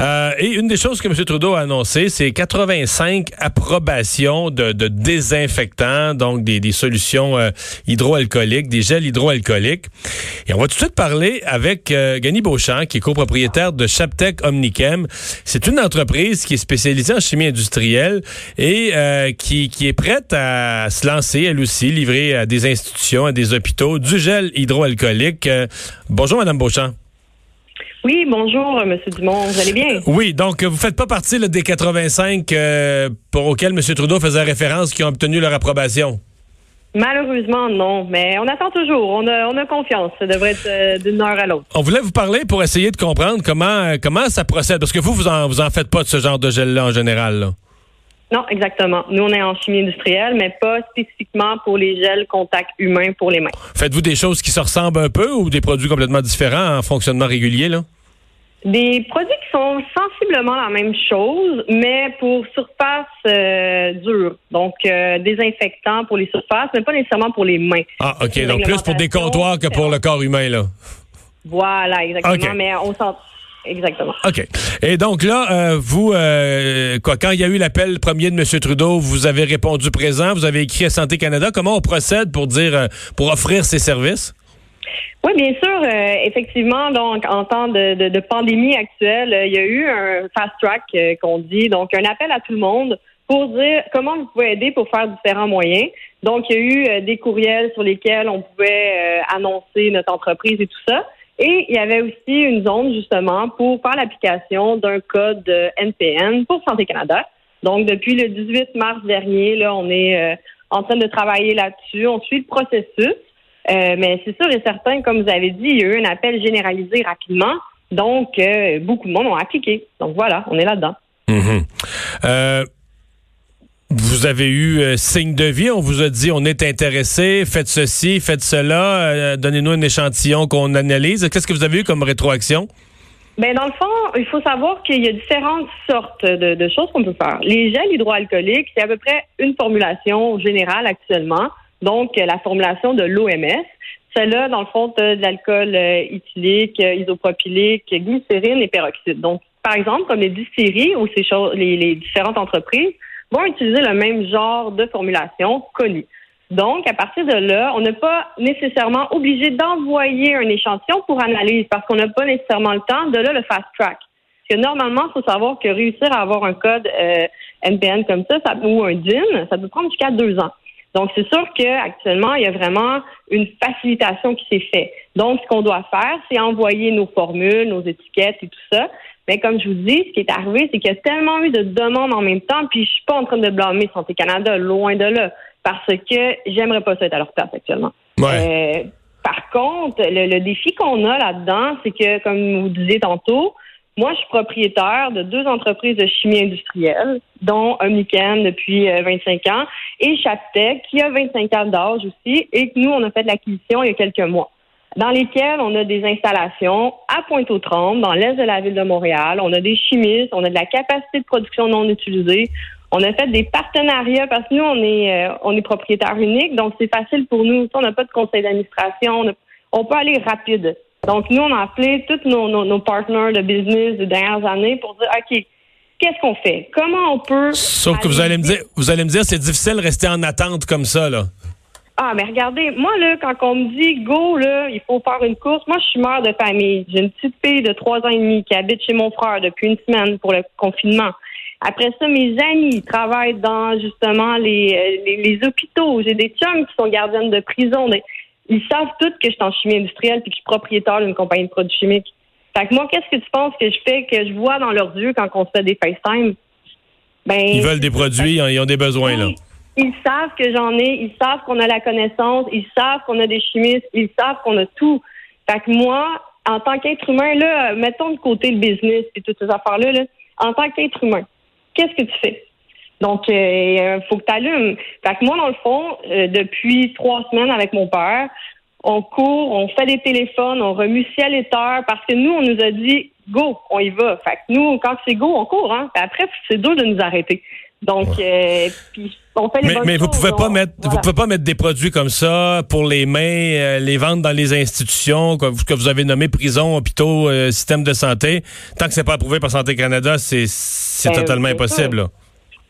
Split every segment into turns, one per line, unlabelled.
Euh, et une des choses que M. Trudeau a annoncé, c'est 85 approbations de, désinfectants, donc des, solutions euh, hydroalcooliques, des gels hydroalcooliques. Et on va tout de suite parler avec euh, Gany Beauchamp, qui est copropriétaire de Chaptec Omnichem. C'est une entreprise qui est spécialisée en chimie industrielle et qui, qui est prête à se lancer, elle aussi, livrer à des institutions, à des hôpitaux, du gel hydroalcoolique. bonjour, Madame Beauchamp.
Oui, bonjour, euh, M. Dumont. Vous allez bien?
Oui, donc vous faites pas partie des 85 euh, pour auxquels M. Trudeau faisait référence qui ont obtenu leur approbation?
Malheureusement, non, mais on attend toujours. On a, confiance. Ça devrait être euh, d'une heure à l'autre.
On voulait vous parler pour essayer de comprendre comment, comment ça procède, parce que vous, vous en, vous en faites pas de ce genre de gel-là en général. Là.
Non, exactement. Nous, on est en chimie industrielle, mais pas spécifiquement pour les gels contact humain pour les mains.
Faites-vous des choses qui se ressemblent un peu ou des produits complètement différents en fonctionnement régulier, là?
Des produits qui sont sensiblement la même chose, mais pour surface euh, dure. Donc, euh, désinfectant pour les surfaces, mais pas nécessairement pour les mains.
Ah, OK. Donc, plus pour des comptoirs que pour le corps humain, là.
Voilà, exactement. Mais on s'en Exactement.
OK. Et donc là, euh, vous, euh, quoi, quand il y a eu l'appel premier de M. Trudeau, vous avez répondu présent, vous avez écrit à Santé Canada. Comment on procède pour dire, euh, pour offrir ces services?
Oui, bien sûr. effectivement, donc en temps de, pandémie actuelle, il y a eu un fast track qu'on dit, donc un appel à tout le monde pour dire comment vous pouvez aider pour faire différents moyens. Donc, il y a eu des courriels sur lesquels on pouvait annoncer notre entreprise et tout ça. Et il y avait aussi une zone justement pour faire l'application d'un code NPN pour Santé Canada. Donc depuis le 18 mars dernier, là, on est euh, en train de travailler là-dessus. On suit le processus. Euh, mais c'est sûr et certain, comme vous avez dit, il y a eu un appel généralisé rapidement. Donc, euh, beaucoup de monde ont appliqué. Donc voilà, on est là-dedans.
Mm-hmm. Vous avez eu euh, signe de vie, on vous a dit on est intéressé, faites ceci, faites cela, euh, donnez-nous un échantillon qu'on analyse. Qu'est-ce que vous avez eu comme rétroaction?
Ben dans le fond, il faut savoir qu'il y a différentes sortes de, choses qu'on peut faire. Les gels hydroalcooliques, c'est à peu près une formulation générale actuellement, donc la formulation de l'OMS. Celle-là, dans le fond, de l'alcool euh, éthylique, isopropylique, glycérine et peroxyde. Donc, par exemple, comme les distilleries ou ces choses, les différentes entreprises vont utiliser le même genre de formulation connue. Donc, à partir de là, on n'est pas nécessairement obligé d'envoyer un échantillon pour analyse parce qu'on n'a pas nécessairement le temps. De là, le fast track. Parce que normalement, il faut savoir que réussir à avoir un code euh, NPN comme ça, ça, ou un DIN, ça peut prendre jusqu'à deux ans. Donc, c'est sûr qu'actuellement, il y a vraiment une facilitation qui s'est faite. Donc, ce qu'on doit faire, c'est envoyer nos formules, nos étiquettes et tout ça. Mais comme je vous dis, ce qui est arrivé, c'est qu'il y a tellement eu de demandes en même temps, puis je suis pas en train de blâmer Santé Canada, loin de là, parce que j'aimerais pas ça être à leur place actuellement.
Euh,
par contre, le, défi qu'on a là-dedans, c'est que, comme vous disiez tantôt, moi, je suis propriétaire de deux entreprises de chimie industrielle, dont Omnicam depuis 25 euh, ans et Chaptec, qui a 25 ans d'âge aussi, et que nous, on a fait l'acquisition il y a quelques mois dans lesquels on a des installations à Pointe-aux-Trembles, dans l'est de la ville de Montréal. On a des chimistes, on a de la capacité de production non utilisée. On a fait des partenariats parce que nous, on est, euh, on est propriétaire unique, donc c'est facile pour nous. On n'a pas de conseil d'administration. On, peut aller rapide. Donc, nous, on a appelé tous nos, nos, nos partners de business des dernières années pour dire, OK, qu'est-ce qu'on fait? Comment on peut...
Sauf que vous allez me dire, vous allez me dire, c'est difficile de rester en attente comme ça, là.
Ah, mais regardez, moi, là, quand on me dit go, là, il faut faire une course, moi, je suis mère de famille. J'ai une petite fille de trois ans et demi qui habite chez mon frère depuis une semaine pour le confinement. Après ça, mes amis travaillent dans justement les, les, hôpitaux. J'ai des chums qui sont gardiennes de prison. Ils savent tous que je suis en chimie industrielle puis que je suis propriétaire d'une compagnie de produits chimiques. Fait que moi, qu'est-ce que tu penses que je fais, que je vois dans leurs yeux quand on se fait des FaceTime?
Ben, ils veulent des produits, ils ont des besoins, là.
Ils savent que j'en ai, ils savent qu'on a la connaissance, ils savent qu'on a des chimistes, ils savent qu'on a tout. Fait que moi, en tant qu'être humain, là, mettons de côté le business et toutes ces affaires-là, là, en tant qu'être humain, qu'est-ce que tu fais? Donc, il euh, faut que tu allumes. Fait que moi, dans le fond, euh, depuis trois semaines avec mon père, on court, on fait des téléphones, on remue ciel et terre parce que nous, on nous a dit go, on y va. Fait que nous, quand c'est go, on court, hein. après, c'est dur de nous arrêter. Donc, euh, puis on fait les
mais, mais vous pouvez pas mettre,
voilà.
vous pouvez pas mettre des produits comme ça pour les mains, euh, les vendre dans les institutions que, vous- que vous avez nommé prison, hôpitaux, euh, système de santé. Tant que c'est pas approuvé par Santé Canada, c'est
Ben,
totalement impossible. là.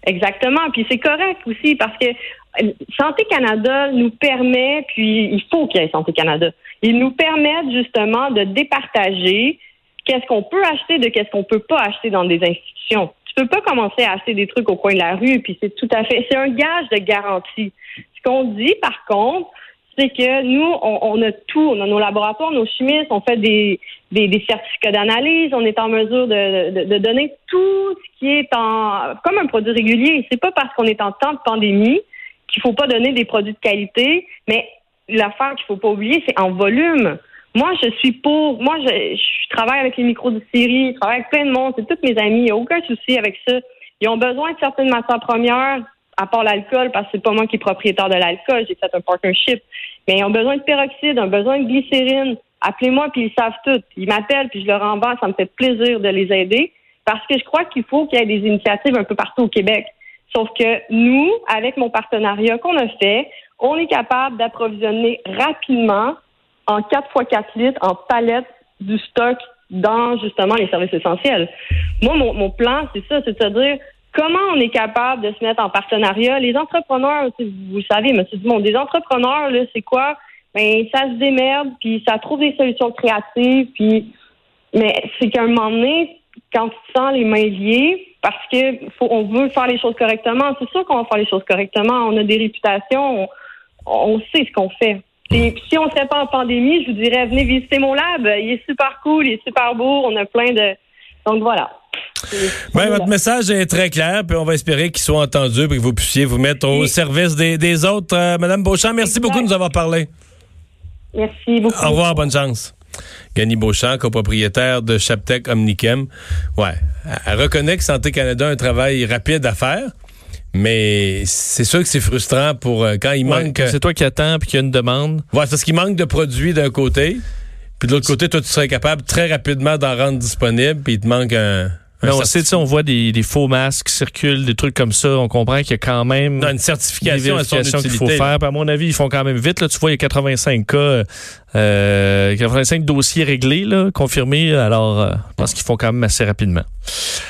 Exactement. Puis c'est correct aussi parce que euh, Santé Canada nous permet, puis il faut qu'il y ait Santé Canada, ils nous permettent justement de départager qu'est-ce qu'on peut acheter de qu'est-ce qu'on peut pas acheter dans des institutions. Tu peux pas commencer à acheter des trucs au coin de la rue, puis c'est tout à fait, c'est un gage de garantie. Ce qu'on dit par contre, c'est que nous, on, a tout, on a nos laboratoires, nos chimistes, on fait des, des, des certificats d'analyse, on est en mesure de, de, de donner tout ce qui est en comme un produit régulier. C'est pas parce qu'on est en temps de pandémie qu'il faut pas donner des produits de qualité, mais l'affaire qu'il faut pas oublier, c'est en volume. Moi, je suis pour. Moi, je, je travaille avec les microdistilleries, je travaille avec plein de monde, c'est tous mes amis, il n'y a aucun souci avec ça. Ils ont besoin de certaines matières premières, à part l'alcool, parce que c'est pas moi qui est propriétaire de l'alcool, j'ai fait un partnership. Mais ils ont besoin de peroxyde, ils ont besoin de glycérine. Appelez-moi, puis ils savent tout. Ils m'appellent, puis je leur envoie, ça me fait plaisir de les aider. Parce que je crois qu'il faut qu'il y ait des initiatives un peu partout au Québec. Sauf que nous, avec mon partenariat qu'on a fait, on est capable d'approvisionner rapidement en 4 x 4 litres en palettes du stock dans justement les services essentiels. Moi, mon, plan, c'est ça, c'est de se dire comment on est capable de se mettre en partenariat. Les entrepreneurs, vous le savez, monsieur Dumont, des entrepreneurs, là, c'est quoi? Ben, ça se démerde, puis ça trouve des solutions créatives, puis mais c'est qu'à un moment donné, quand tu sens les mains liées, parce que faut, on veut faire les choses correctement, c'est sûr qu'on va faire les choses correctement. On a des réputations, on, on sait ce qu'on fait. Et puis si on serait pas en pandémie, je vous dirais venez visiter mon lab. Il est super cool, il est super beau. On a plein de donc voilà.
Ben,
c'est
votre message est très clair, puis on va espérer qu'il soit entendu, puis que vous puissiez vous mettre au service des, des autres. Euh, Madame Beauchamp, merci beaucoup de nous avoir parlé.
Merci beaucoup.
Au revoir, bonne chance. Gany Beauchamp, copropriétaire de Chaptec Omnichem. Ouais, elle reconnaît que Santé Canada a un travail rapide à faire, mais c'est sûr que c'est frustrant pour euh, quand il
Ouais,
manque.
C'est toi qui attends puis qu'il y a une demande.
Ouais, c'est parce qu'il manque de produits d'un côté, puis de l'autre côté, toi, tu serais capable très rapidement d'en rendre disponible, puis il te manque un. un
Mais on sait, tu sais, on voit des, des faux masques qui circulent, des trucs comme ça. On comprend qu'il y a quand même
Non, une certification
qu'il faut faire. Puis à mon avis, ils font quand même vite. Là, tu vois, il y a 85 cas, euh, 85 dossiers réglés, là, confirmés. Alors, euh, je pense qu'ils font quand même assez rapidement.